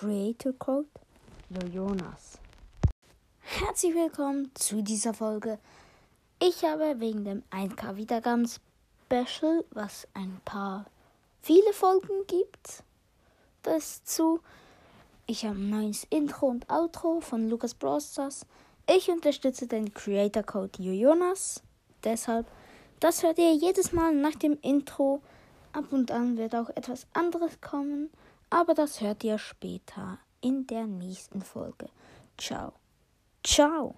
Creator Code Jonas. Herzlich willkommen zu dieser Folge. Ich habe wegen dem 1K Wiedergaben Special, was ein paar viele Folgen gibt, das zu. Ich habe ein neues Intro und Outro von Lucas Brosters. Ich unterstütze den Creator Code Jonas. Deshalb, das hört ihr jedes Mal nach dem Intro. Ab und an wird auch etwas anderes kommen, aber das hört ihr später in der nächsten Folge. Ciao. Ciao.